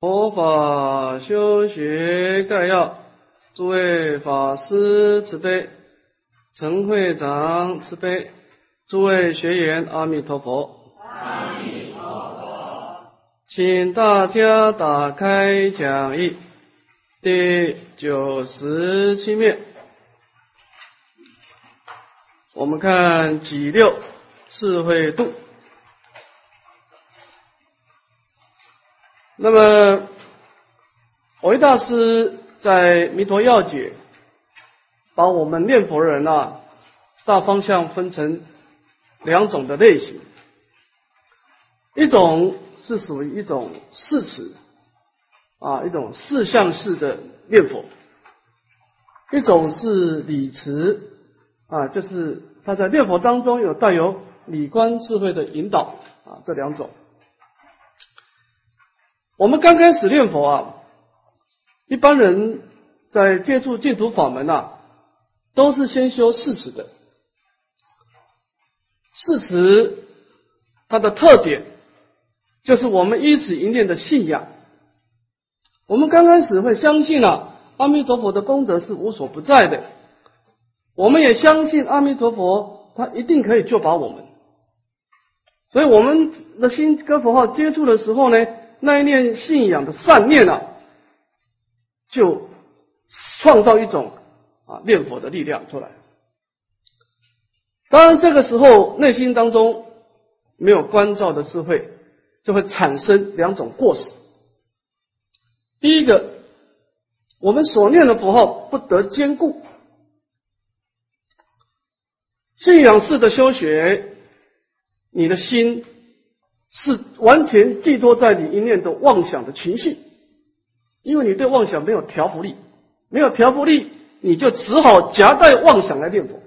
佛法修学概要，诸位法师慈悲，陈会长慈悲，诸位学员阿弥陀佛。阿弥陀佛。请大家打开讲义第九十七面，我们看几六智慧度。那么，维大师在《弥陀要解》把我们念佛人啊，大方向分成两种的类型，一种是属于一种四持啊，一种四相式的念佛；一种是理持啊，就是他在念佛当中有带有理观智慧的引导啊，这两种。我们刚开始念佛啊，一般人在接触净土法门呐，都是先修四持的。四持它的特点就是我们依此一念的信仰。我们刚开始会相信啊，阿弥陀佛的功德是无所不在的，我们也相信阿弥陀佛他一定可以救拔我们。所以我们的心跟佛号接触的时候呢。那一念信仰的善念啊，就创造一种啊念佛的力量出来。当然，这个时候内心当中没有关照的智慧，就会产生两种过失。第一个，我们所念的佛号不得坚固，信仰式的修学，你的心。是完全寄托在你一念的妄想的情绪，因为你对妄想没有调伏力，没有调伏力，你就只好夹带妄想来念佛。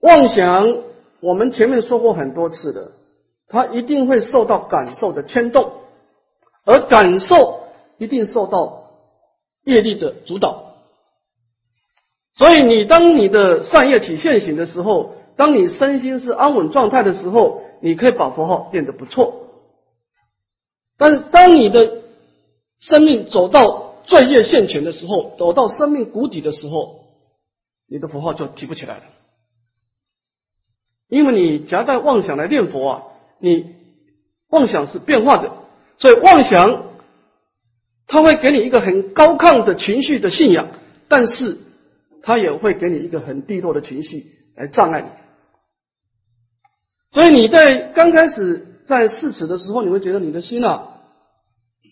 妄想，我们前面说过很多次的，它一定会受到感受的牵动，而感受一定受到业力的主导。所以，你当你的善业体现行的时候，当你身心是安稳状态的时候。你可以把佛号变得不错，但是当你的生命走到罪业现前的时候，走到生命谷底的时候，你的佛号就提不起来了，因为你夹带妄想来念佛啊，你妄想是变化的，所以妄想它会给你一个很高亢的情绪的信仰，但是它也会给你一个很低落的情绪来障碍你。所以你在刚开始在试持的时候，你会觉得你的心啊，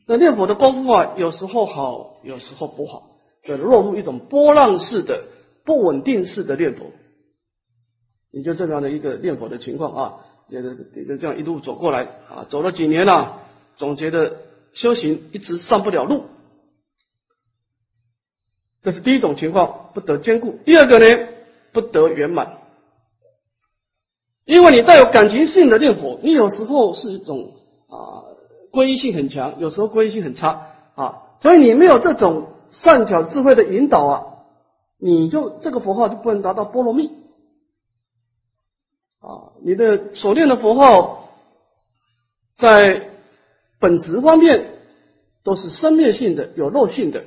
那念佛的功夫啊，有时候好，有时候不好，就落入一种波浪式的、不稳定式的念佛。你就这样的一个念佛的情况啊，也也就这样一路走过来啊，走了几年了，总觉得修行一直上不了路。这是第一种情况，不得兼顾；第二个呢，不得圆满。因为你带有感情性的念佛，你有时候是一种啊皈依性很强，有时候皈依性很差啊，所以你没有这种善巧智慧的引导啊，你就这个佛号就不能达到波罗蜜啊。你的所念的佛号在本质方面都是生灭性的、有漏性的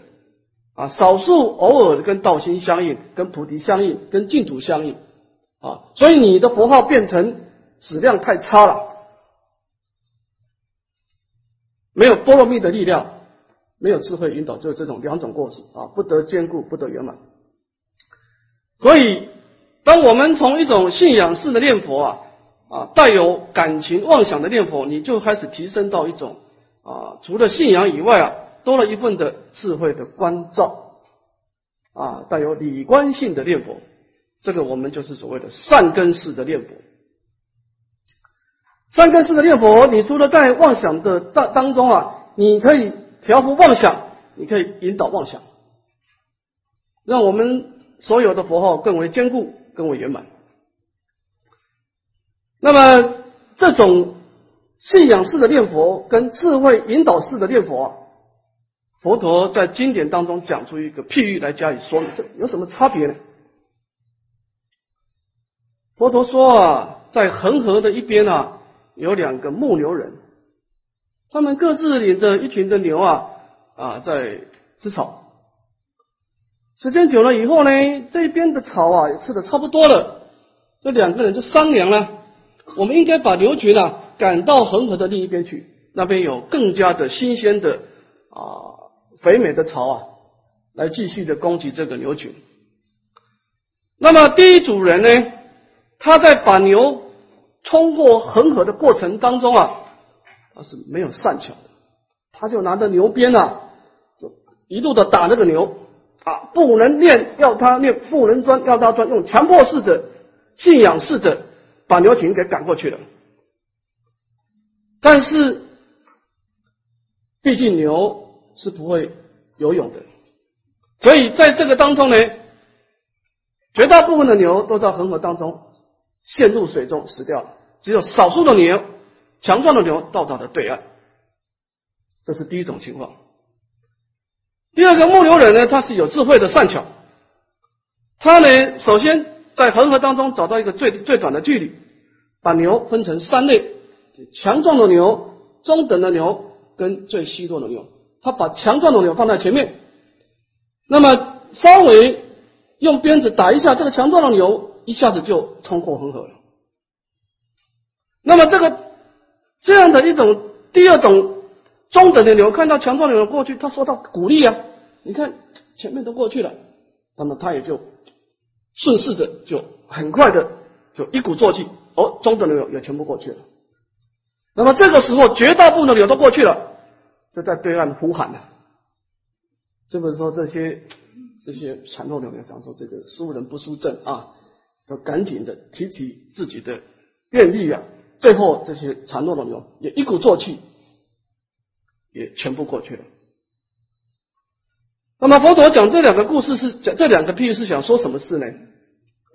啊，少数偶尔的跟道心相应、跟菩提相应、跟净土相应。啊，所以你的佛号变成质量太差了，没有波罗蜜的力量，没有智慧引导，就是这种两种过失啊，不得坚固，不得圆满。所以，当我们从一种信仰式的念佛啊啊，带有感情妄想的念佛，你就开始提升到一种啊，除了信仰以外啊，多了一份的智慧的关照啊，带有理观性的念佛。这个我们就是所谓的善根式的念佛。善根式的念佛，你除了在妄想的当当中啊，你可以调伏妄想，你可以引导妄想，让我们所有的佛号更为坚固、更为圆满。那么，这种信仰式的念佛跟智慧引导式的念佛，佛陀在经典当中讲出一个譬喻来加以说明，这有什么差别呢？佛陀说啊，在恒河的一边啊，有两个牧牛人，他们各自领着一群的牛啊啊在吃草。时间久了以后呢，这边的草啊也吃的差不多了，这两个人就商量了，我们应该把牛群啊赶到恒河的另一边去，那边有更加的新鲜的啊肥美的草啊，来继续的攻击这个牛群。那么第一组人呢，他在把牛冲过恒河的过程当中啊，他是没有善巧的，他就拿着牛鞭啊，就一路的打那个牛。啊，不能练要他练，不能钻要他钻，用强迫式的、信仰式的把牛群给赶过去了。但是，毕竟牛是不会游泳的，所以在这个当中呢，绝大部分的牛都在恒河当中陷入水中死掉了，只有少数的牛强壮的牛到达了对岸。这是第一种情况。第二个牧牛人呢，他是有智慧的善巧，他呢首先在恒河当中找到一个最最短的距离，把牛分成三类：强壮的牛、中等的牛跟最虚弱的牛。他把强壮的牛放在前面，那么稍微用鞭子打一下，这个强壮的牛一下子就冲过恒河了。那么这个这样的一种第二种。中等的牛看到强壮的牛过去，他受到鼓励啊，你看前面都过去了，那么他也就顺势的就很快的就一鼓作气，哦，中等的牛也全部过去了。那么这个时候绝大部分的牛都过去了，就在对岸呼喊了。这个时候这些这些传统的牛讲说这个输人不输阵啊，就赶紧的提起自己的愿力啊，最后这些强壮的牛也一鼓作气。也全部过去了。那么佛陀讲这两个故事是讲这两个譬喻是想说什么事呢？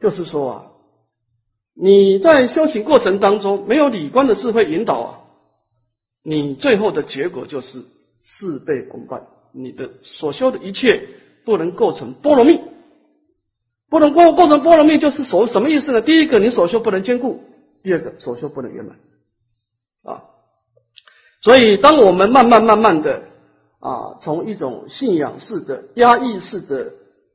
就是说啊，你在修行过程当中没有理观的智慧引导啊，你最后的结果就是事倍功半。你的所修的一切不能构成波罗蜜，不能过构成波罗蜜就是所什么意思呢？第一个，你所修不能兼顾；第二个，所修不能圆满啊。所以，当我们慢慢慢慢的啊，从一种信仰式的、压抑式的、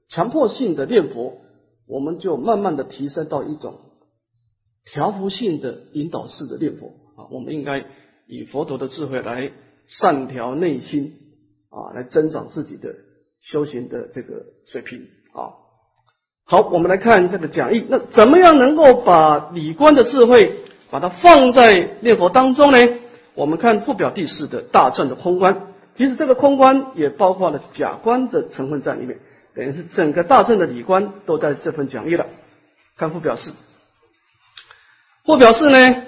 强迫性的念佛，我们就慢慢的提升到一种调伏性的引导式的念佛啊。我们应该以佛陀的智慧来善调内心啊，来增长自己的修行的这个水平。好，我们来看这个讲义。那怎么样能够把理观的智慧把它放在念佛当中呢？我们看附表第四的大乘的空观，其实这个空观也包括了假观的成分在里面，等于是整个大乘的理观都在这份讲义了。看附表四，附表四呢，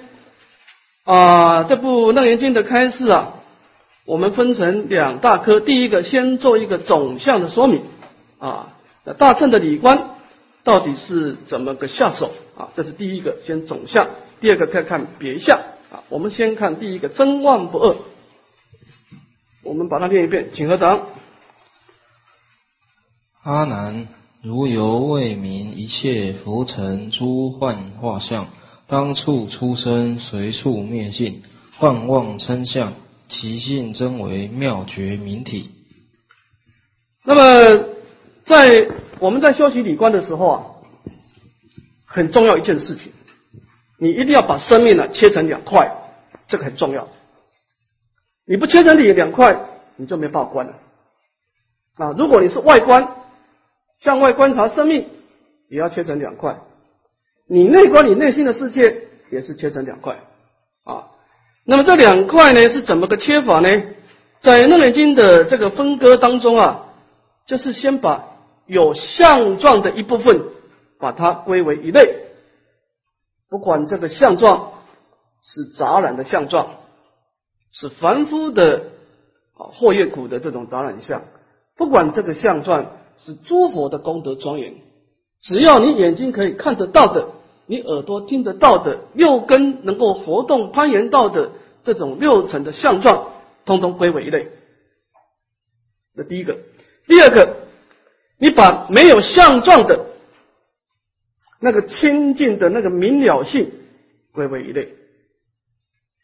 啊，这部楞严经的开示啊，我们分成两大科，第一个先做一个总项的说明啊，大乘的理观到底是怎么个下手啊？这是第一个，先总相；第二个看看别相。啊，我们先看第一个真妄不二，我们把它念一遍，请合掌。阿难，如由未明一切浮尘诸幻化相，当处出生，随处灭尽，幻妄称相，其性真为妙觉明体。那么，在我们在修习理观的时候啊，很重要一件事情。你一定要把生命呢切成两块，这个很重要。你不切成两两块，你就没办法观了。啊，如果你是外观，向外观察生命，也要切成两块。你内观你内心的世界，也是切成两块。啊，那么这两块呢是怎么个切法呢？在《楞严经》的这个分割当中啊，就是先把有相状的一部分，把它归为一类。不管这个相状是杂染的相状，是凡夫的啊祸业苦的这种杂染相，不管这个相状是诸佛的功德庄严，只要你眼睛可以看得到的，你耳朵听得到的，六根能够活动攀岩到的这种六层的相状，通通归为一类。这第一个，第二个，你把没有相状的。那个清净的那个明了性归为一类，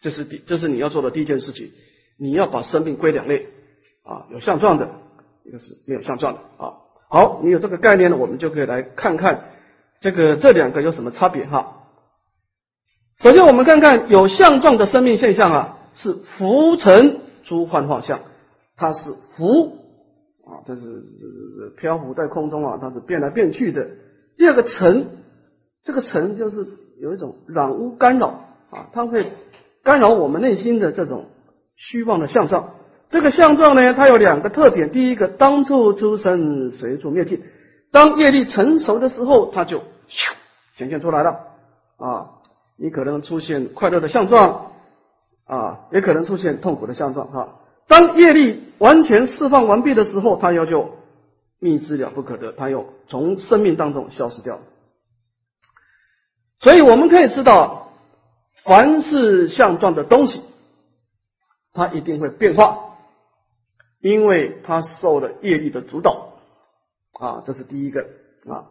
这是第这是你要做的第一件事情。你要把生命归两类啊，有相状的，一个是没有相状的啊。好，你有这个概念了，我们就可以来看看这个这两个有什么差别哈。首先，我们看看有相状的生命现象啊，是浮沉诸幻化相，它是浮啊，它是这是漂浮在空中啊，它是变来变去的。第二个沉，这个沉就是有一种染污干扰啊，它会干扰我们内心的这种虚妄的相状。这个相状呢，它有两个特点：第一个，当处出生，随处灭尽。当业力成熟的时候，它就显现出来了啊。你可能出现快乐的相状啊，也可能出现痛苦的相状哈。当业力完全释放完毕的时候，它要就秘之了不可得，它又从生命当中消失掉。所以我们可以知道，凡是相状的东西，它一定会变化，因为它受了业力的主导啊，这是第一个啊。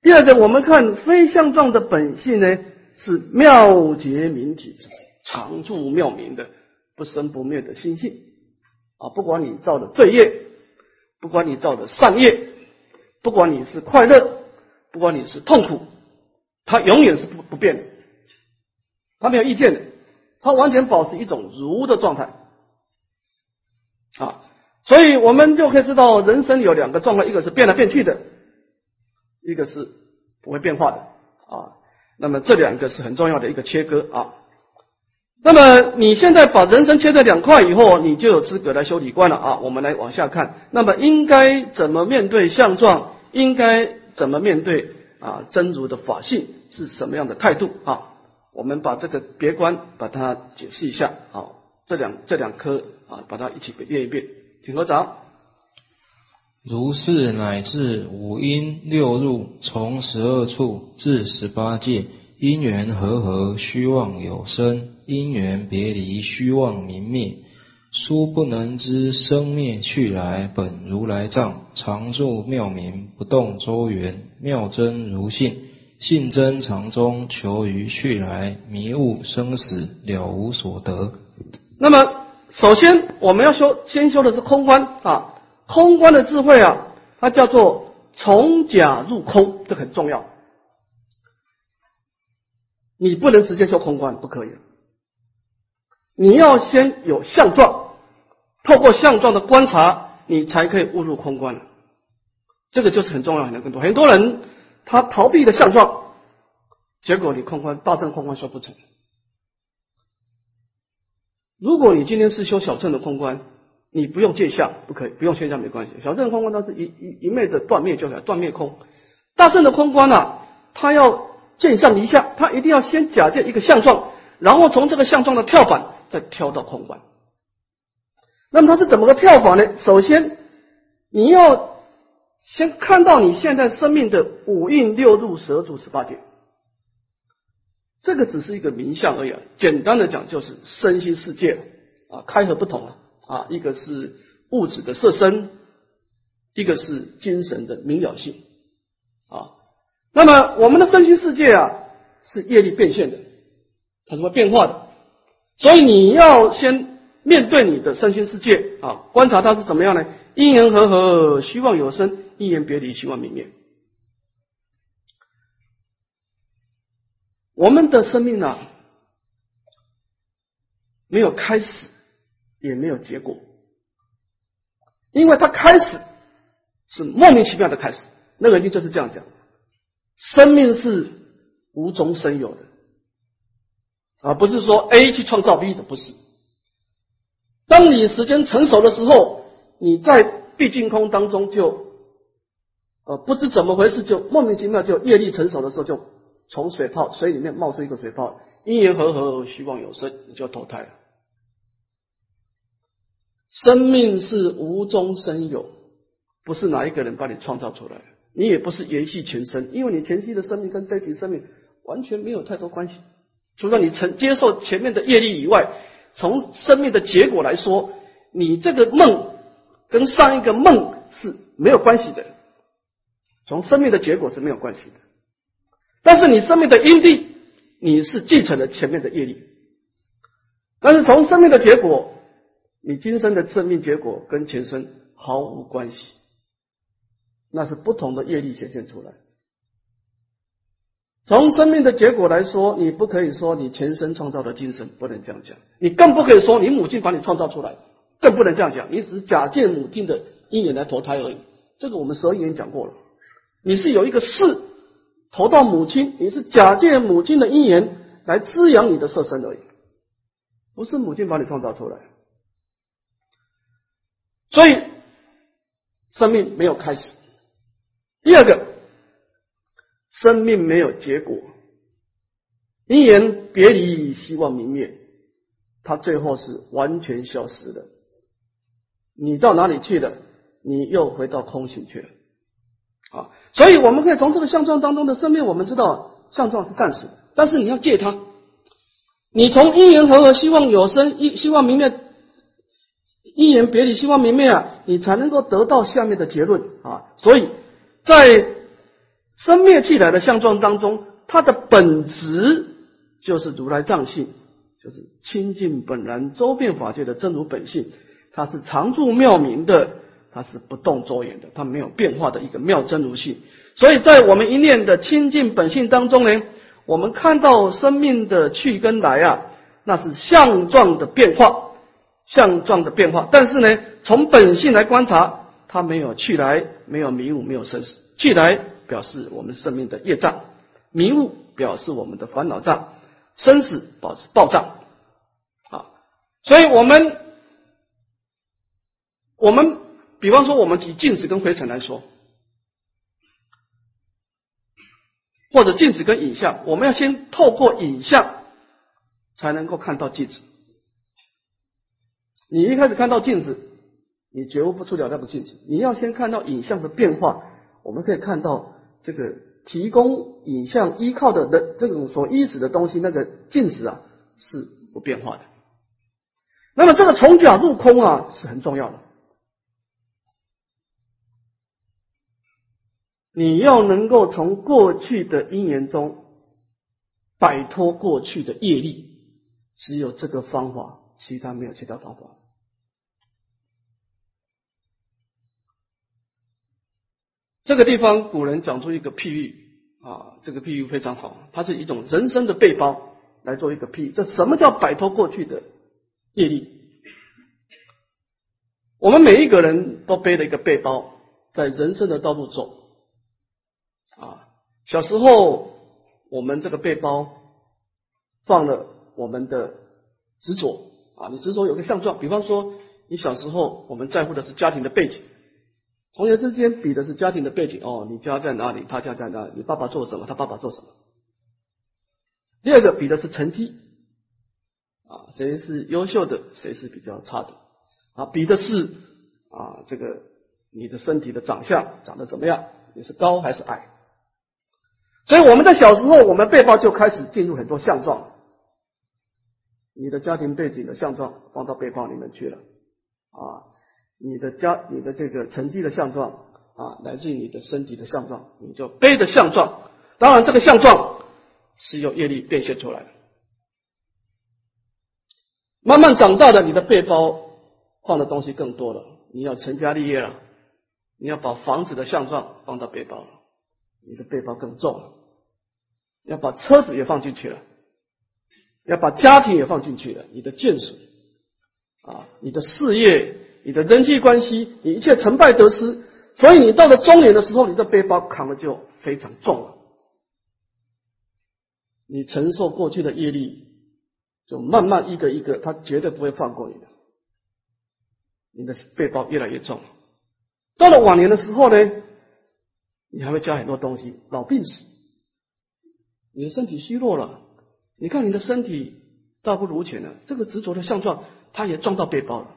第二个，我们看非相状的本性呢，是妙结明体，常住妙明的。不生不灭的心性啊！不管你造的罪业，不管你造的善业，不管你是快乐，不管你是痛苦，它永远是不不变的，它没有意见的，它完全保持一种如的状态啊！所以我们就可以知道，人生有两个状态，一个是变来变去的，一个是不会变化的啊。那么这两个是很重要的一个切割啊。那么你现在把人生切成两块以后，你就有资格来修理观了啊！我们来往下看，那么应该怎么面对相状？应该怎么面对啊？真如的法性是什么样的态度啊？我们把这个别观把它解释一下啊！这两这两颗啊，把它一起念一遍，请合掌。如是乃至五阴六入，从十二处至十八界，因缘和合，虚妄有生。因缘别离，虚妄明灭，殊不能知生灭去来本如来藏，常住妙明，不动周圆，妙真如性，性真常中，求于去来，迷悟生死，了无所得。那么，首先我们要修，先修的是空观啊，空观的智慧啊，它叫做从假入空，这很重要。你不能直接修空观，不可以。你要先有相状，透过相状的观察，你才可以误入空观这个就是很重要，很多很多人他逃避的相状，结果你空观大正空观修不成。如果你今天是修小乘的空观，你不用见相，不可以，不用现象没关系。小乘空观它是一一一昧的断灭就来断灭空，大乘的空观呢，它要见上离相，它一定要先假借一个相状，然后从这个相状的跳板。再跳到空观，那么它是怎么个跳法呢？首先，你要先看到你现在生命的五蕴六入十住十八界，这个只是一个名相而已。简单的讲，就是身心世界啊，开合不同啊啊，一个是物质的色身，一个是精神的明了性。那么我们的身心世界啊，是业力变现的，它是会变化的。所以你要先面对你的身心世界啊，观察它是怎么样呢？因缘和合，希望有生；因缘别离，希望泯灭。我们的生命呢，没有开始，也没有结果，因为它开始是莫名其妙的开始。那个经就是这样讲：生命是无中生有的。啊，不是说 A 去创造 B 的，不是。当你时间成熟的时候，你在毕竟空当中就，呃，不知怎么回事，就莫名其妙就业力成熟的时候，就从水泡水里面冒出一个水泡，因缘和合，虚妄有生，你就投胎了。生命是无中生有，不是哪一个人把你创造出来的，你也不是延续前生，因为你前期的生命跟这一期生命完全没有太多关系。除了你曾接受前面的业力以外，从生命的结果来说，你这个梦跟上一个梦是没有关系的。从生命的结果是没有关系的，但是你生命的因地，你是继承了前面的业力。但是从生命的结果，你今生的生命结果跟前生毫无关系，那是不同的业力显现出来。从生命的结果来说，你不可以说你前生创造的精神，不能这样讲。你更不可以说你母亲把你创造出来，更不能这样讲。你只是假借母亲的因缘来投胎而已。这个我们十二因讲过了。你是有一个事投到母亲，你是假借母亲的因缘来滋养你的色身而已，不是母亲把你创造出来。所以生命没有开始。第二个。生命没有结果，因缘别离，希望明灭，它最后是完全消失的。你到哪里去了？你又回到空性去了。啊，所以我们可以从这个相状当中的生命，我们知道相状是暂时的，但是你要借它。你从因缘和合，希望有生，一希望明灭，因缘别离，希望明灭啊，你才能够得到下面的结论啊。所以在生灭气来的相状当中，它的本质就是如来藏性，就是清净本然周遍法界的真如本性。它是常住妙明的，它是不动周延的，它没有变化的一个妙真如性。所以在我们一念的清净本性当中呢，我们看到生命的去跟来啊，那是相状的变化，相状的变化。但是呢，从本性来观察，它没有去来，没有迷雾，没有生死，去来。表示我们生命的业障，迷雾表示我们的烦恼障，生死保持暴障。啊，所以我们我们比方说，我们以镜子跟灰尘来说，或者镜子跟影像，我们要先透过影像才能够看到镜子。你一开始看到镜子，你觉悟不出了那个镜子，你要先看到影像的变化，我们可以看到。这个提供影像依靠的的这种所依止的东西，那个镜子啊是不变化的。那么这个从假入空啊是很重要的。你要能够从过去的因缘中摆脱过去的业力，只有这个方法，其他没有其他方法。这个地方古人讲出一个譬喻啊，这个譬喻非常好，它是一种人生的背包来做一个譬喻。这什么叫摆脱过去的业力？我们每一个人都背了一个背包，在人生的道路走啊。小时候我们这个背包放了我们的执着啊，你执着有个相状，比方说你小时候我们在乎的是家庭的背景。同学之间比的是家庭的背景哦，你家在哪里？他家在哪里？你爸爸做什么？他爸爸做什么？第二个比的是成绩啊，谁是优秀的，谁是比较差的啊？比的是啊，这个你的身体的长相长得怎么样？你是高还是矮？所以我们在小时候，我们背包就开始进入很多相状，你的家庭背景的相状放到背包里面去了啊。你的家，你的这个成绩的相状啊，来自于你的身体的相状，你就背的相状。当然，这个相状是由业力变现出来的。慢慢长大的，你的背包放的东西更多了。你要成家立业了，你要把房子的相状放到背包了，你的背包更重了。要把车子也放进去了，要把家庭也放进去了，你的眷属啊，你的事业。你的人际关系，你一切成败得失，所以你到了中年的时候，你的背包扛的就非常重了。你承受过去的业力，就慢慢一个一个，他绝对不会放过你的。你的背包越来越重，到了晚年的时候呢，你还会加很多东西，老病死，你的身体虚弱了，你看你的身体大不如前了，这个执着的相状，他也撞到背包了。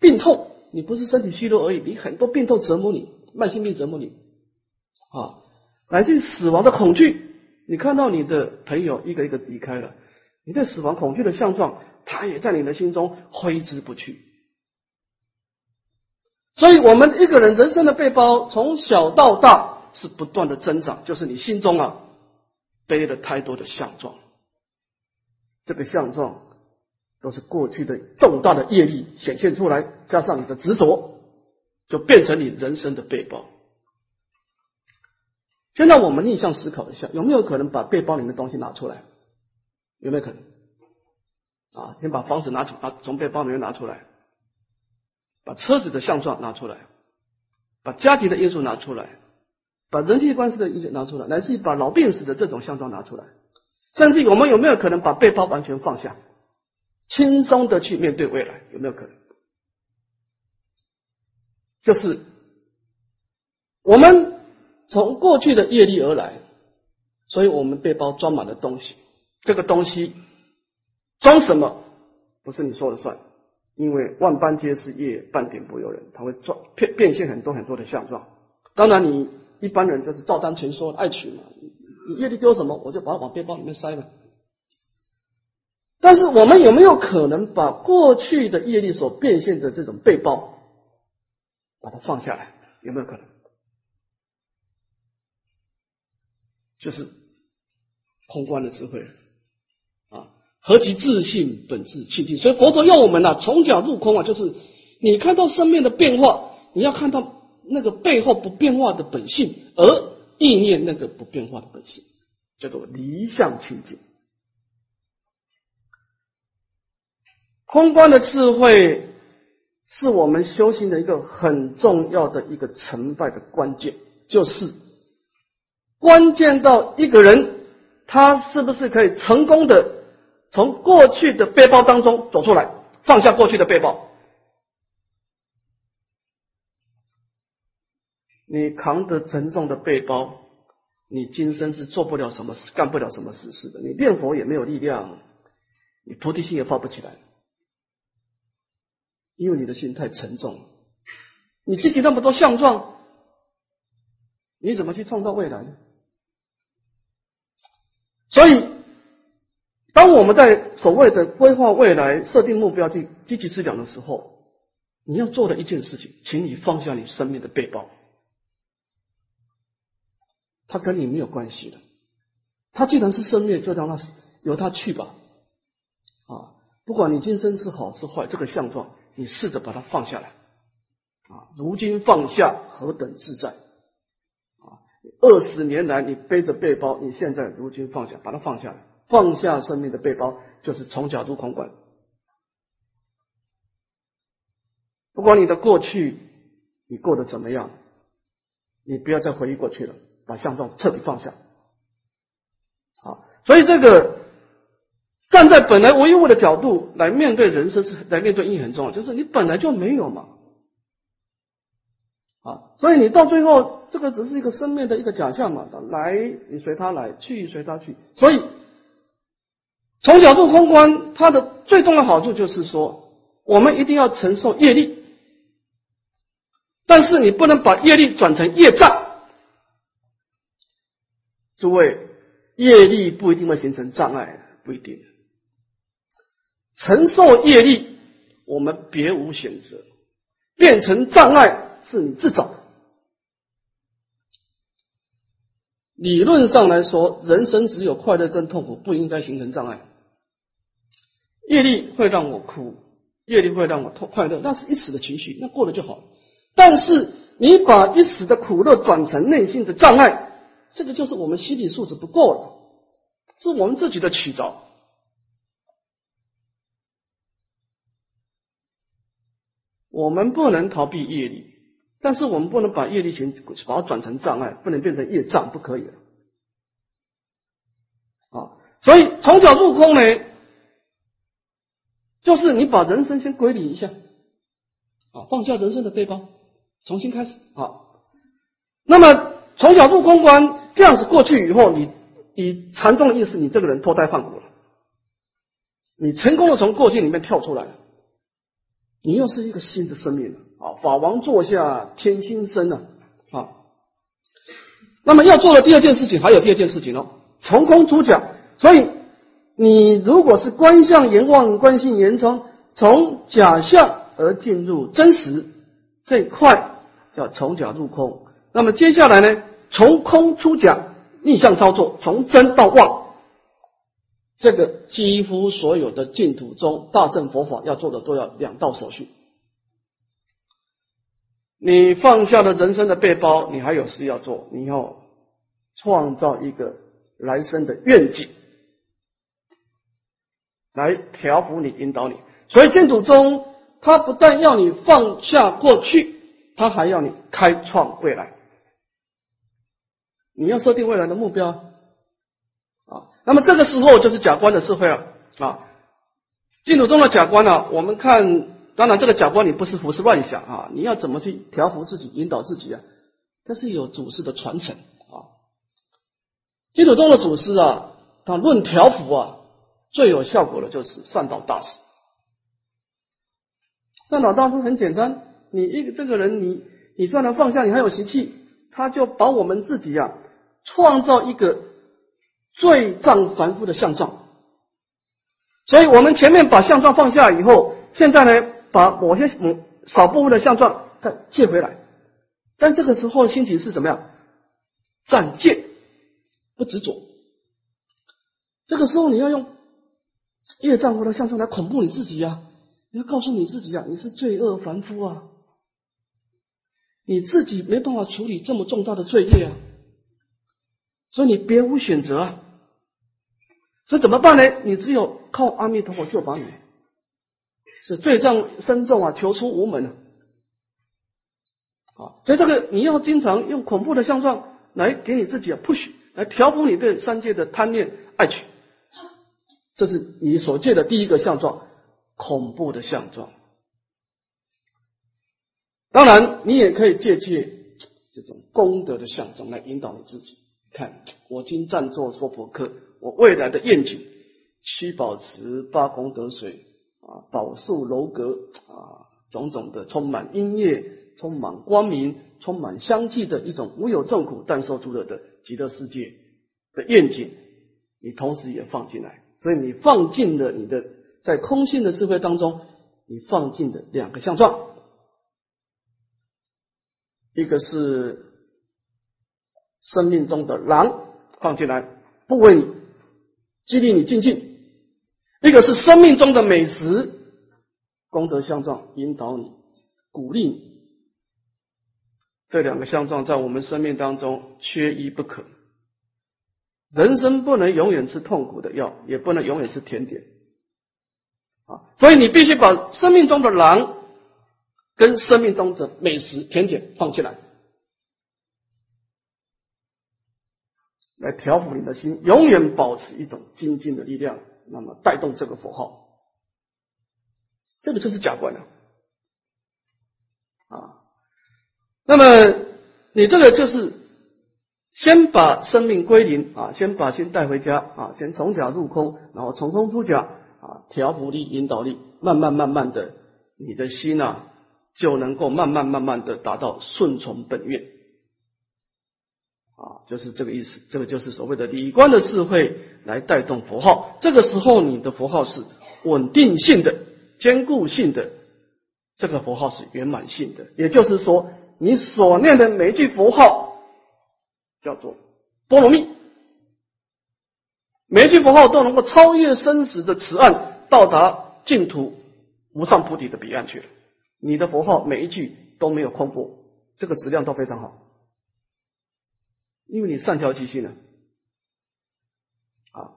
病痛，你不是身体虚弱而已，你很多病痛折磨你，慢性病折磨你，啊，来自于死亡的恐惧。你看到你的朋友一个一个离开了，你对死亡恐惧的相状，它也在你的心中挥之不去。所以，我们一个人人生的背包从小到大是不断的增长，就是你心中啊背了太多的相状，这个相状都是过去的重大的业力显现出来，加上你的执着，就变成你人生的背包。现在我们逆向思考一下，有没有可能把背包里面的东西拿出来？有没有可能？啊，先把房子拿出，把从背包里面拿出来，把车子的相状拿出来，把家庭的因素拿出来，把人际关系的因素拿出来，乃至于把老病死的这种相状拿出来，甚至我们有没有可能把背包完全放下，轻松的去面对未来？有没有可能？就是我们。从过去的业力而来，所以我们背包装满了东西。这个东西装什么，不是你说了算，因为万般皆是业，半点不由人。它会装变变现很多很多的相状。当然，你一般人就是照单全收，爱取嘛。你业力丢什么，我就把它往背包里面塞了。但是，我们有没有可能把过去的业力所变现的这种背包，把它放下来？有没有可能？就是空观的智慧啊，何其自信本质清净。所以佛陀要我们呢，从假入空啊，就是你看到生命的变化，你要看到那个背后不变化的本性，而意念那个不变化的本性，叫做离相清净。空观的智慧是我们修行的一个很重要的一个成败的关键，就是。关键到一个人，他是不是可以成功的从过去的背包当中走出来，放下过去的背包？你扛着沉重的背包，你今生是做不了什么事，干不了什么实事的。你念佛也没有力量，你菩提心也发不起来，因为你的心太沉重。你自己那么多相状，你怎么去创造未来呢？所以，当我们在所谓的规划未来、设定目标、去积极思想的时候，你要做的一件事情，请你放下你生命的背包，它跟你没有关系的。它既然是生命，就让它由它去吧。啊，不管你今生是好是坏，这个相状，你试着把它放下来。啊，如今放下，何等自在！啊二十年来，你背着背包，你现在如今放下，把它放下来，放下生命的背包，就是从角度空观。不管你的过去你过得怎么样，你不要再回忆过去了，把相状彻底放下。好，所以这个站在本来无一物的角度来面对人生，是来面对意义很重要，就是你本来就没有嘛。啊，所以你到最后，这个只是一个生命的一个假象嘛，来你随他来，去随他去。所以从角度空观，它的最重要好处就是说，我们一定要承受业力，但是你不能把业力转成业障。诸位，业力不一定会形成障碍，不一定。承受业力，我们别无选择，变成障碍。是你自找的。理论上来说，人生只有快乐跟痛苦，不应该形成障碍。业力会让我哭，业力会让我痛快乐，那是一时的情绪，那过了就好。但是你把一时的苦乐转成内心的障碍，这个就是我们心理素质不够了，是我们自己的取着。我们不能逃避业力。但是我们不能把业力群把它转成障碍，不能变成业障，不可以了啊！所以从小入空呢，就是你把人生先归零一下，啊，放下人生的背包，重新开始啊。那么从小入空观这样子过去以后，你你禅宗的意思，你这个人脱胎换骨了，你成功的从过去里面跳出来了，你又是一个新的生命了。啊，法王座下天心生呢，啊，那么要做的第二件事情，还有第二件事情哦，从空出假。所以你如果是观相言望、观性言称，从假象而进入真实这一块，叫从假入空。那么接下来呢，从空出假，逆向操作，从真到妄，这个几乎所有的净土中大乘佛法要做的都要两道手续。你放下了人生的背包，你还有事要做，你要创造一个来生的愿景，来调伏你、引导你。所以净土中，它不但要你放下过去，它还要你开创未来。你要设定未来的目标啊。那么这个时候就是假观的智慧了啊。净土中的假观呢，我们看。当然，这个假观你不是胡思乱想啊！你要怎么去调伏自己、引导自己啊？这是有祖师的传承啊。净土宗的祖师啊，他论调伏啊，最有效果的就是善导大师。善导大师很简单，你一个这个人，你你虽然放下，你还有习气，他就把我们自己啊，创造一个罪障凡夫的相状。所以我们前面把相状放下以后，现在呢？把某些某少部分的相状再借回来，但这个时候心情是怎么样？暂借，不执着。这个时候你要用业障或者相状来恐怖你自己呀！你要告诉你自己啊，你是罪恶凡夫啊，你自己没办法处理这么重大的罪业啊，所以你别无选择啊。所以怎么办呢？你只有靠阿弥陀佛救把你。是罪障深重啊，求出无门啊！啊，所以这个你要经常用恐怖的相状来给你自己啊 push，来调伏你对三界的贪念爱取，这是你所借的第一个相状，恐怖的相状。当然，你也可以借借这种功德的相状来引导你自己。看，我今暂坐说佛课，我未来的愿景：七宝池、八功德水。啊，宝树楼阁啊，种种的充满音乐、充满光明、充满香气的一种无有众苦但受诸乐的极乐世界的愿景，你同时也放进来。所以你放进了你的在空性的智慧当中，你放进的两个相状，一个是生命中的狼放进来，不为你激励你进进。一个是生命中的美食，功德相撞引导你、鼓励你，这两个相撞在我们生命当中缺一不可。人生不能永远吃痛苦的药，也不能永远吃甜点啊！所以你必须把生命中的狼跟生命中的美食甜点放进来，来调伏你的心，永远保持一种精进的力量。那么带动这个符号，这个就是假观了啊。那么你这个就是先把生命归零啊，先把心带回家啊，先从假入空，然后从空出假啊，调伏力、引导力，慢慢慢慢的，你的心啊就能够慢慢慢慢的达到顺从本愿。啊，就是这个意思，这个就是所谓的理观的智慧来带动佛号。这个时候，你的佛号是稳定性的、坚固性的，这个佛号是圆满性的。也就是说，你所念的每一句佛号叫做波罗蜜，每一句佛号都能够超越生死的此岸，到达净土无上菩提的彼岸去了。你的佛号每一句都没有空过，这个质量都非常好。因为你善调即心呢，啊，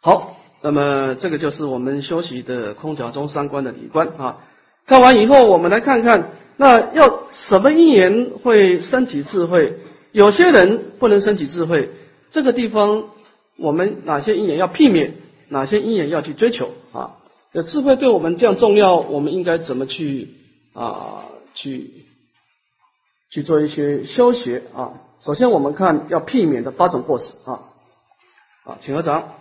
好，那么这个就是我们修习的空调中三观的理观啊。看完以后，我们来看看，那要什么因缘会升起智慧？有些人不能升起智慧，这个地方我们哪些因缘要避免？哪些因缘要去追求？啊，智慧对我们这样重要，我们应该怎么去啊？去去做一些修学啊？首先，我们看要避免的八种过失啊啊，请合掌。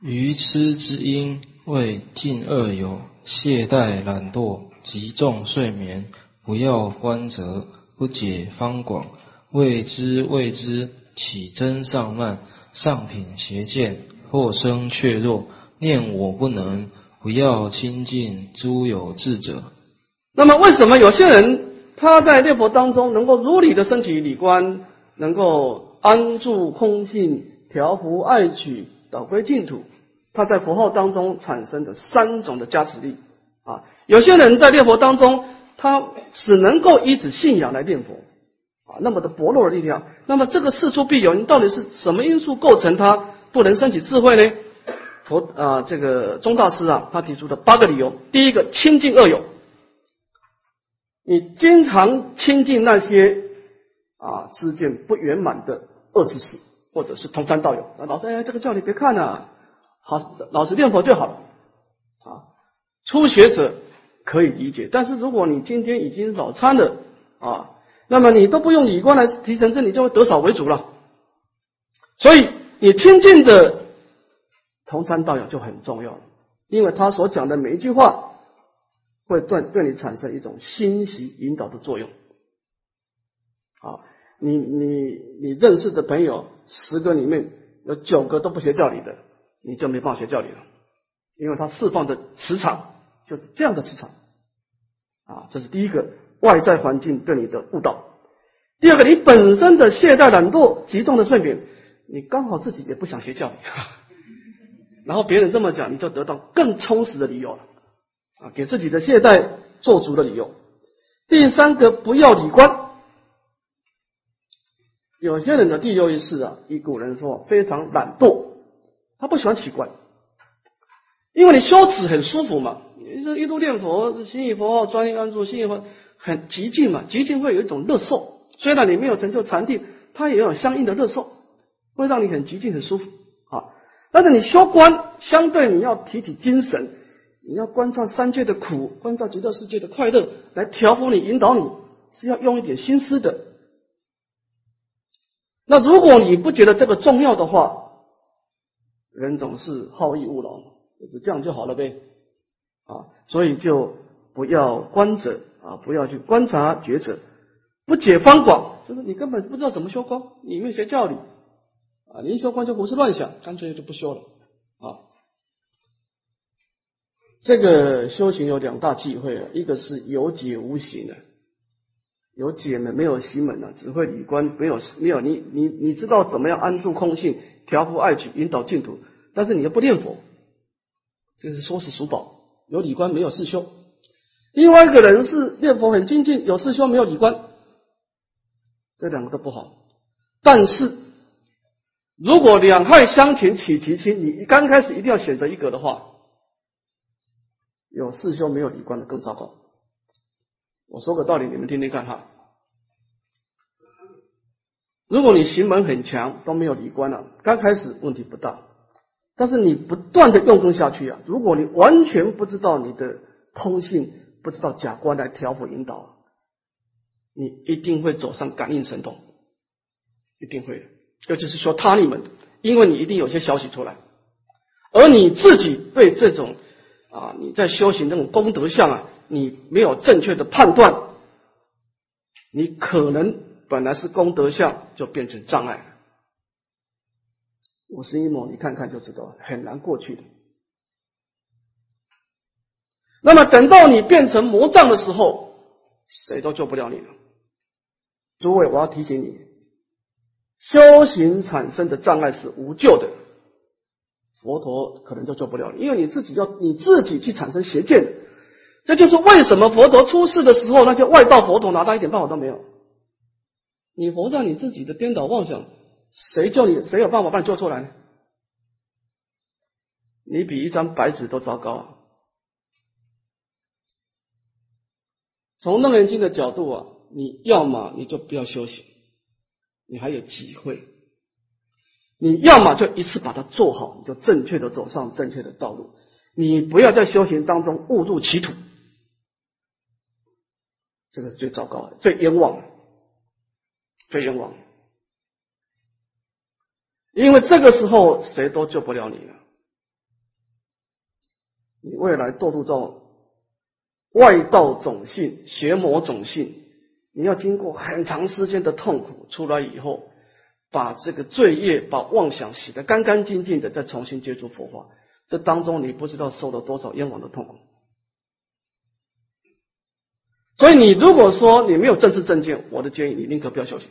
愚痴之因为近恶有懈怠懒惰极重睡眠不要观则不解方广未知未知起真上慢上品邪见或生怯弱念我不能不要亲近诸有智者。那么，为什么有些人他在念佛当中能够如理的升起理观，能够安住空性、调伏爱取、导归净土，他在佛号当中产生的三种的加持力啊。有些人在念佛当中，他只能够依止信仰来念佛啊，那么的薄弱的力量。那么这个事出必有因，到底是什么因素构成他不能升起智慧呢？佛啊，这个宗大师啊，他提出的八个理由：第一个，亲近恶友，你经常亲近那些啊知见不圆满的恶知识，或者是同参道友。那老师，哎，这个教你别看了，好，老实念佛就好了啊。初学者可以理解，但是如果你今天已经早参了啊，那么你都不用理观来提成正，你就会得少为主了。所以你亲近的。同参道友就很重要了，因为他所讲的每一句话，会对对你产生一种欣喜引导的作用。啊，你你你认识的朋友十个里面有九个都不学教理的，你就没办法学教理了，因为他释放的磁场就是这样的磁场。啊，这是第一个外在环境对你的误导。第二个，你本身的懈怠、懒惰、极重的睡眠，你刚好自己也不想学教理。然后别人这么讲，你就得到更充实的理由了啊，给自己的懈怠做足的理由。第三个，不要理观。有些人的第六意识啊，以古人说非常懒惰，他不喜欢起观，因为你修持很舒服嘛，你说一度念佛，心意佛，专心安住，心意佛很极静嘛，极静会有一种乐受。虽然你没有成就禅定，它也有相应的乐受，会让你很极静、很舒服啊。但是你修观，相对你要提起精神，你要观察三界的苦，观察极乐世界的快乐，来调伏你、引导你，是要用一点心思的。那如果你不觉得这个重要的话，人总是好逸恶劳，就这样就好了呗。啊，所以就不要观者啊，不要去观察觉者，不解方广，就是你根本不知道怎么修光，你没有学教理。啊，你一修光就胡思乱想，干脆就不修了啊。这个修行有两大忌讳啊，一个是有解无行的，有解门没有行门呢，只会理观，没有没有你你你知道怎么样安住空性，调伏爱取，引导净土，但是你又不念佛，就是说是属宝，有理观没有事修。另外一个人是念佛很精进，有事修没有理观，这两个都不好，但是。如果两害相权取其轻，你刚开始一定要选择一个的话，有四修没有理观的更糟糕。我说个道理，你们听听看哈。如果你行门很强，都没有理观了，刚开始问题不大，但是你不断的用功下去啊，如果你完全不知道你的通信，不知道假观来调伏引导，你一定会走上感应神通，一定会。尤其是说他你们，因为你一定有些消息出来，而你自己对这种啊你在修行这种功德相啊，你没有正确的判断，你可能本来是功德相就变成障碍。五十一魔，你看看就知道，很难过去的。那么等到你变成魔障的时候，谁都救不了你了。诸位，我要提醒你。修行产生的障碍是无救的，佛陀可能就救不了你，因为你自己要你自己去产生邪见，这就是为什么佛陀出世的时候，那些外道佛陀拿他一点办法都没有。你活在你自己的颠倒妄想，谁叫你？谁有办法把你救出来呢？你比一张白纸都糟糕啊！从楞严经的角度啊，你要么你就不要修行。你还有机会，你要么就一次把它做好，你就正确的走上正确的道路。你不要在修行当中误入歧途，这个是最糟糕的、最冤枉的、最冤枉。因为这个时候谁都救不了你了，你未来堕入到外道种性、邪魔种性。你要经过很长时间的痛苦，出来以后，把这个罪业、把妄想洗得干干净净的，再重新接触佛法，这当中你不知道受了多少冤枉的痛苦。所以，你如果说你没有正知正见，我的建议你宁可不要修行，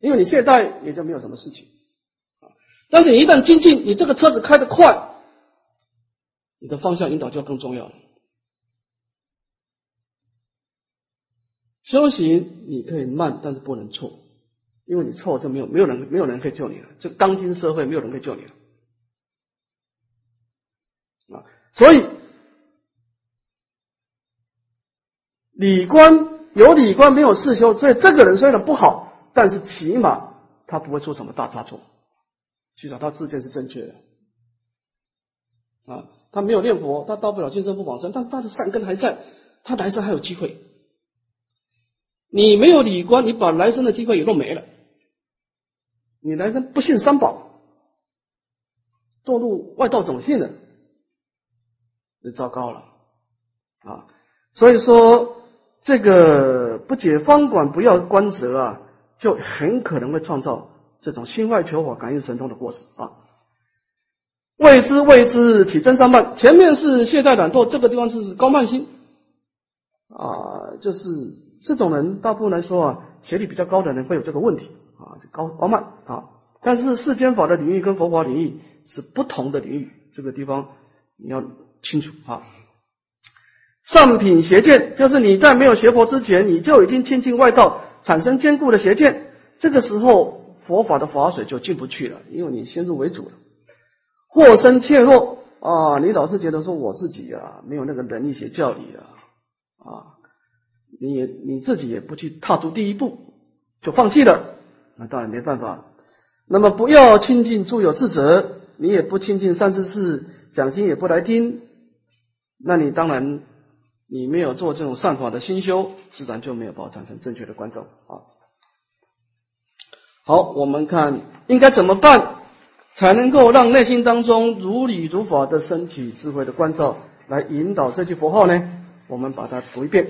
因为你懈怠也就没有什么事情。但是你一旦精进，你这个车子开得快，你的方向引导就更重要了。修行你可以慢，但是不能错，因为你错就没有没有人没有人可以救你了。这当今社会没有人可以救你了啊！所以理观有理观没有事修，所以这个人虽然不好，但是起码他不会出什么大差错，至少他自见是正确的啊。他没有念佛，他到不了金身不往生，但是他的善根还在，他来生还有机会。你没有理观，你把来生的机会也都没了。你来生不信三宝，堕入外道种姓的，就糟糕了啊！所以说，这个不解方管，不要观则啊，就很可能会创造这种心外求法、感应神通的过失啊。未知未知起真三慢，前面是懈怠懒惰，这个地方是高慢心啊，就是。这种人，大部分来说啊，学历比较高的人会有这个问题啊，高高慢啊。但是世间法的领域跟佛法领域是不同的领域，这个地方你要清楚啊。上品邪见，就是你在没有学佛之前，你就已经亲近外道，产生坚固的邪见，这个时候佛法的法水就进不去了，因为你先入为主了。或生怯弱啊，你老是觉得说我自己啊，没有那个能力学教理啊啊。你你自己也不去踏出第一步，就放弃了，那当然没办法。那么不要亲近诸有智者，你也不亲近善知识，讲经也不来听，那你当然你没有做这种善法的心修，自然就没有办法产生正确的观照啊。好，我们看应该怎么办，才能够让内心当中如理如法的升起智慧的关照，来引导这句佛号呢？我们把它读一遍。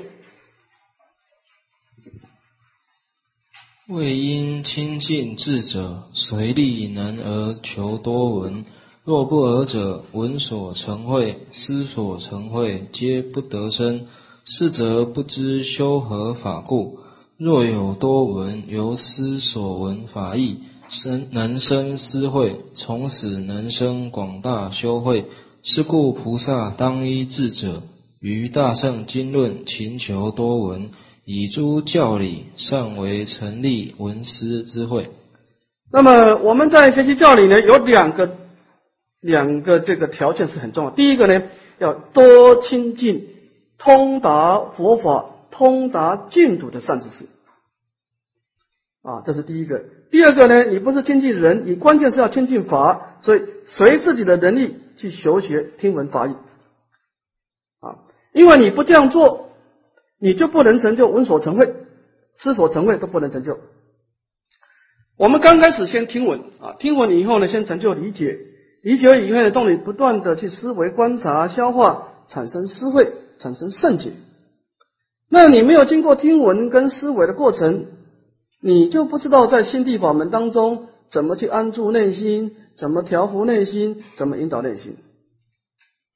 为因亲近智者，随力能而求多闻；若不尔者，闻所成慧，思所成慧，皆不得生。是则不知修何法故。若有多闻，由思所闻法义，生能生思慧，从此能生广大修慧。是故菩萨当依智者，于大圣经论勤求多闻。以诸教理，尚为成立文思之会。那么我们在学习教理呢，有两个两个这个条件是很重要。第一个呢，要多亲近通达佛法、通达净土的善知识啊，这是第一个。第二个呢，你不是亲近人，你关键是要亲近法，所以随自己的能力去求学听闻法义啊，因为你不这样做。你就不能成就闻所成慧，思所成慧都不能成就。我们刚开始先听闻啊，听闻以后呢，先成就理解，理解以后呢，动你不断的去思维、观察、消化，产生思慧，产生圣解。那你没有经过听闻跟思维的过程，你就不知道在心地法门当中怎么去安住内心，怎么调伏内心，怎么引导内心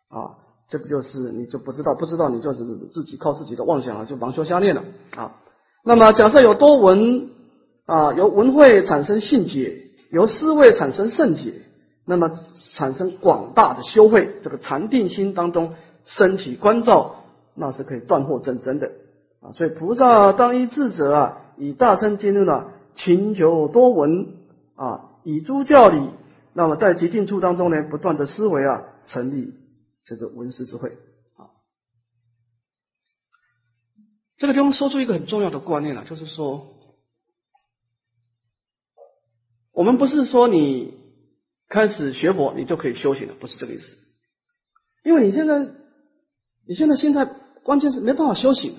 啊。这不就是你就不知道，不知道你就是自己靠自己的妄想啊，就盲修瞎练了啊。那么假设有多闻啊，由闻慧产生性解，由思维产生圣解，那么产生广大的修慧，这个禅定心当中升起关照，那是可以断惑真真的啊。所以菩萨当依智者啊，以大乘经论啊，勤求多闻啊，以诸教理，那么在极境处当中呢，不断的思维啊，成立。这个文思智慧啊，这个地方说出一个很重要的观念了，就是说，我们不是说你开始学佛你就可以修行了，不是这个意思。因为你现在你现在心态关键是没办法修行。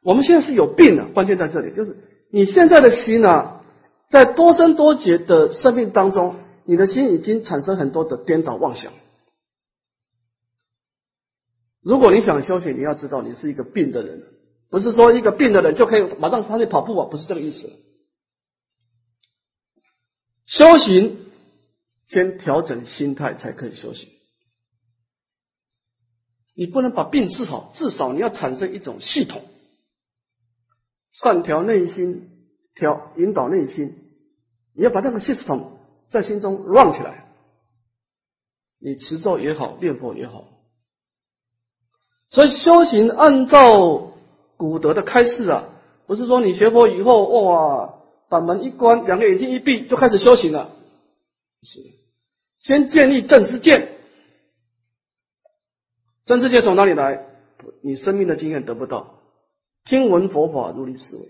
我们现在是有病的，关键在这里，就是你现在的心啊，在多生多劫的生命当中。你的心已经产生很多的颠倒妄想。如果你想修行，你要知道你是一个病的人，不是说一个病的人就可以马上发去跑步啊，不是这个意思。修行先调整心态才可以修行。你不能把病治好，至少你要产生一种系统善调内心，调引导内心，你要把那个系统在心中乱起来。你持咒也好，念佛也好，所以修行按照古德的开示啊，不是说你学佛以后哇，把门一关，两个眼睛一闭就开始修行了，是先建立正知见。正知见从哪里来？你生命的经验得不到，听闻佛法如理思维，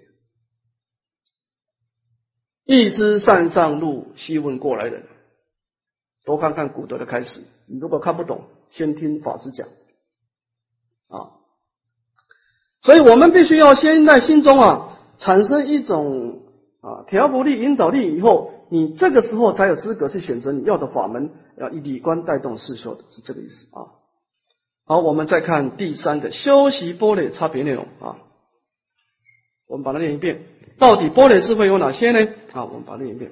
一知善上路，希问过来人。多看看古德的开始，你如果看不懂，先听法师讲啊。所以我们必须要先在心中啊产生一种啊调伏力、引导力，以后你这个时候才有资格去选择你要的法门，要以理观带动世修的，是这个意思啊。好，我们再看第三个修习波类差别内容啊。我们把它念一遍，到底波雷智慧有哪些呢？啊，我们把它念一遍。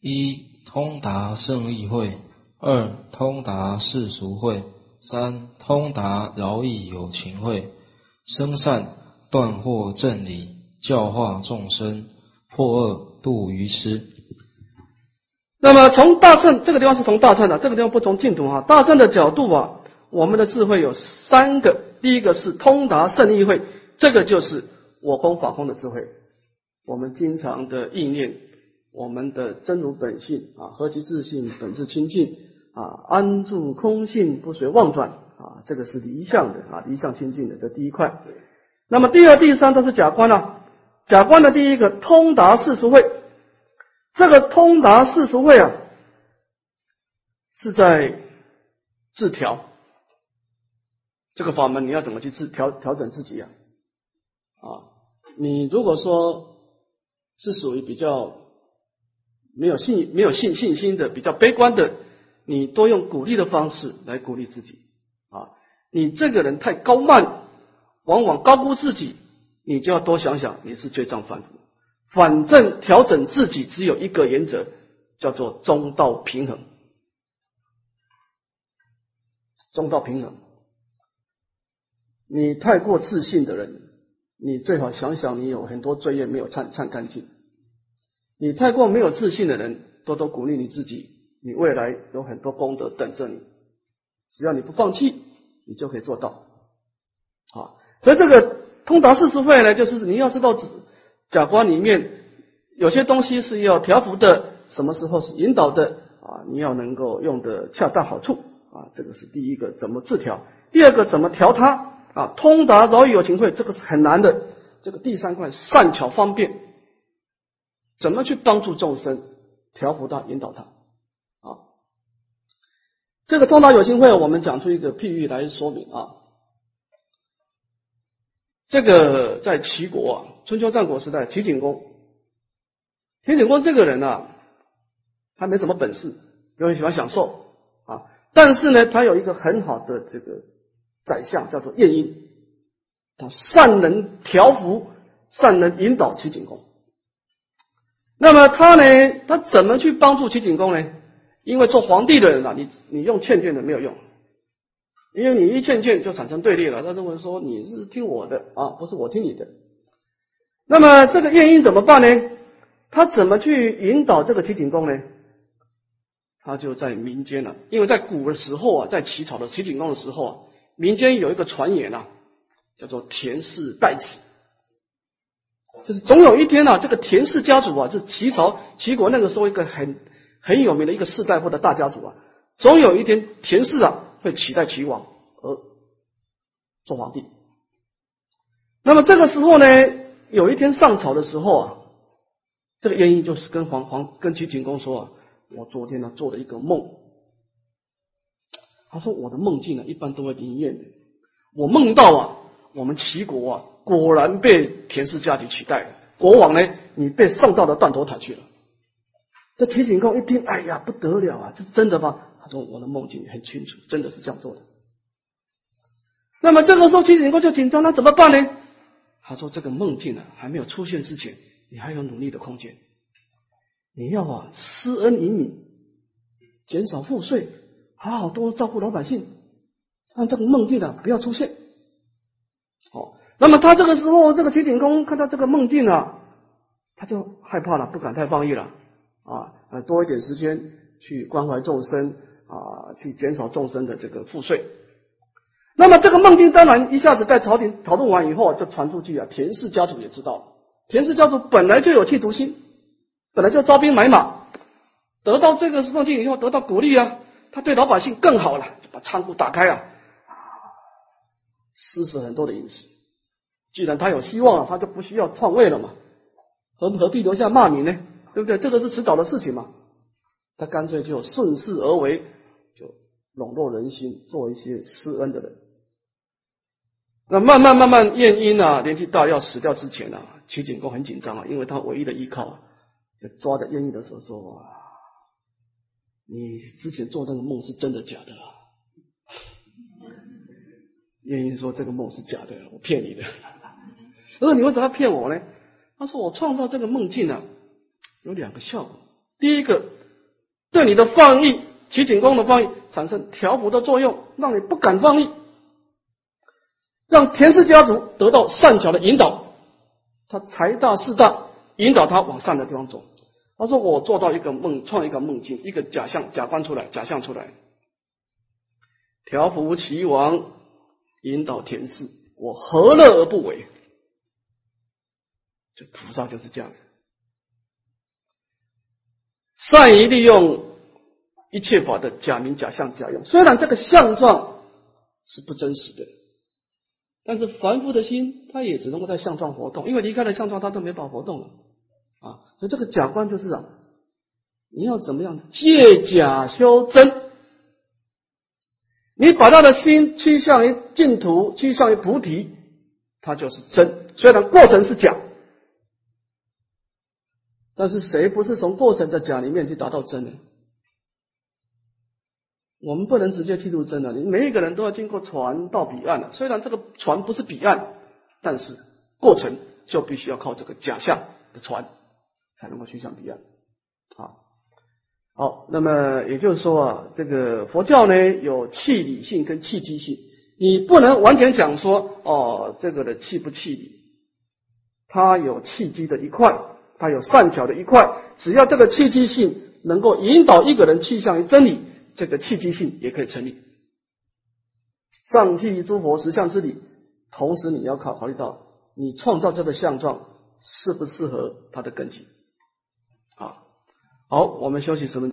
一通达圣意会，二通达世俗会，三通达饶益有情会，生善断惑正理，教化众生，破恶度愚痴。那么从大圣这个地方是从大圣的，这个地方不从净土啊。大圣的角度啊，我们的智慧有三个，第一个是通达圣意会，这个就是我空法空的智慧，我们经常的意念。我们的真如本性啊，何其自信，本质清净啊，安住空性，不随妄转啊，这个是离相的啊，离相清净的，这第一块。那么第二、第三都是假观啊，假观的第一个通达世俗会，这个通达世俗会啊，是在自调这个法门，你要怎么去自调调整自己啊？啊，你如果说是属于比较。没有信、没有信信心的，比较悲观的，你多用鼓励的方式来鼓励自己啊！你这个人太高慢，往往高估自己，你就要多想想，你是罪障反复。反正调整自己只有一个原则，叫做中道平衡。中道平衡，你太过自信的人，你最好想想，你有很多罪业没有忏忏干净。你太过没有自信的人，多多鼓励你自己，你未来有很多功德等着你。只要你不放弃，你就可以做到。好，所以这个通达四十会呢，就是你要知道假观里面有些东西是要调伏的，什么时候是引导的啊？你要能够用的恰到好处啊，这个是第一个怎么自调。第二个怎么调它啊？通达饶有情会，这个是很难的。这个第三块善巧方便。怎么去帮助众生调伏他、引导他？啊，这个通达有情会，我们讲出一个譬喻来说明啊。这个在齐国啊，春秋战国时代，齐景公，齐景公这个人啊，他没什么本事，又很喜欢享受啊，但是呢，他有一个很好的这个宰相，叫做晏婴，他善能调伏，善能引导齐景公。那么他呢？他怎么去帮助齐景公呢？因为做皇帝的人啊，你你用劝谏的没有用，因为你一劝谏就产生对立了。他认为说你是听我的啊，不是我听你的。那么这个晏婴怎么办呢？他怎么去引导这个齐景公呢？他就在民间了，因为在古的时候啊，在齐朝的齐景公的时候啊，民间有一个传言啊，叫做田氏代子。就是总有一天呢，这个田氏家族啊，是齐朝齐国那个时候一个很很有名的一个世代或者大家族啊，总有一天田氏啊会取代齐王而做皇帝。那么这个时候呢，有一天上朝的时候啊，这个原因就是跟皇皇跟齐景公说啊，我昨天呢做了一个梦，他说我的梦境呢一般都会灵验的，我梦到啊，我们齐国啊。果然被田氏家族取代了。国王呢，你被送到了断头台去了。这齐景公一听，哎呀，不得了啊！这是真的吗？他说：“我的梦境很清楚，真的是这样做的。”那么这个时候，齐景公就紧张，那怎么办呢？他说：“这个梦境呢，还没有出现之前，你还有努力的空间。你要啊，施恩于民，减少赋税，好好多照顾老百姓，让这个梦境呢不要出现。好。”那么他这个时候，这个齐景公看到这个梦境啊，他就害怕了，不敢太放逸了啊，呃，多一点时间去关怀众生啊，去减少众生的这个赋税。那么这个梦境当然一下子在朝廷讨论完以后就传出去啊，田氏家族也知道。田氏家族本来就有企图心，本来就招兵买马，得到这个梦境以后得到鼓励啊，他对老百姓更好了，就把仓库打开了，施舍很多的饮食。既然他有希望了，他就不需要篡位了嘛，何何必留下骂名呢？对不对？这个是迟早的事情嘛。他干脆就顺势而为，就笼络人心，做一些施恩的人。那慢慢慢慢，晏婴啊，年纪大要死掉之前啊，齐景公很紧张啊，因为他唯一的依靠，就抓着晏婴的手说：“啊，你之前做那个梦是真的假的？”晏婴说：“这个梦是假的，我骗你的。”他说：“你为什么要骗我呢？”他说：“我创造这个梦境呢，有两个效果。第一个，对你的放逸，齐景公的放逸产生调伏的作用，让你不敢放逸。”让田氏家族得到善巧的引导，他财大势大，引导他往善的地方走。他说：“我做到一个梦，创一个梦境，一个假象、假观出来，假象出来，调伏齐王，引导田氏，我何乐而不为？”这菩萨就是这样子，善于利用一切法的假名、假象、假用。虽然这个相状是不真实的。但是凡夫的心，他也只能够在相状活动，因为离开了相状，他都没法活动了啊。所以这个假观就是啊，你要怎么样借假修真？你把他的心趋向于净土，趋向于菩提，它就是真。虽然过程是假，但是谁不是从过程的假里面去达到真呢？我们不能直接记录真的，你每一个人都要经过船到彼岸的。虽然这个船不是彼岸，但是过程就必须要靠这个假象的船才能够去向彼岸。啊，好，那么也就是说啊，这个佛教呢有气理性跟气机性，你不能完全讲说哦，这个的气不气理，它有气机的一块，它有善巧的一块，只要这个气机性能够引导一个人去向于真理。这个契机性也可以成立，上契诸佛实相之理，同时你要考考虑到你创造这个相状适不适合它的根基。好，我们休息十分钟。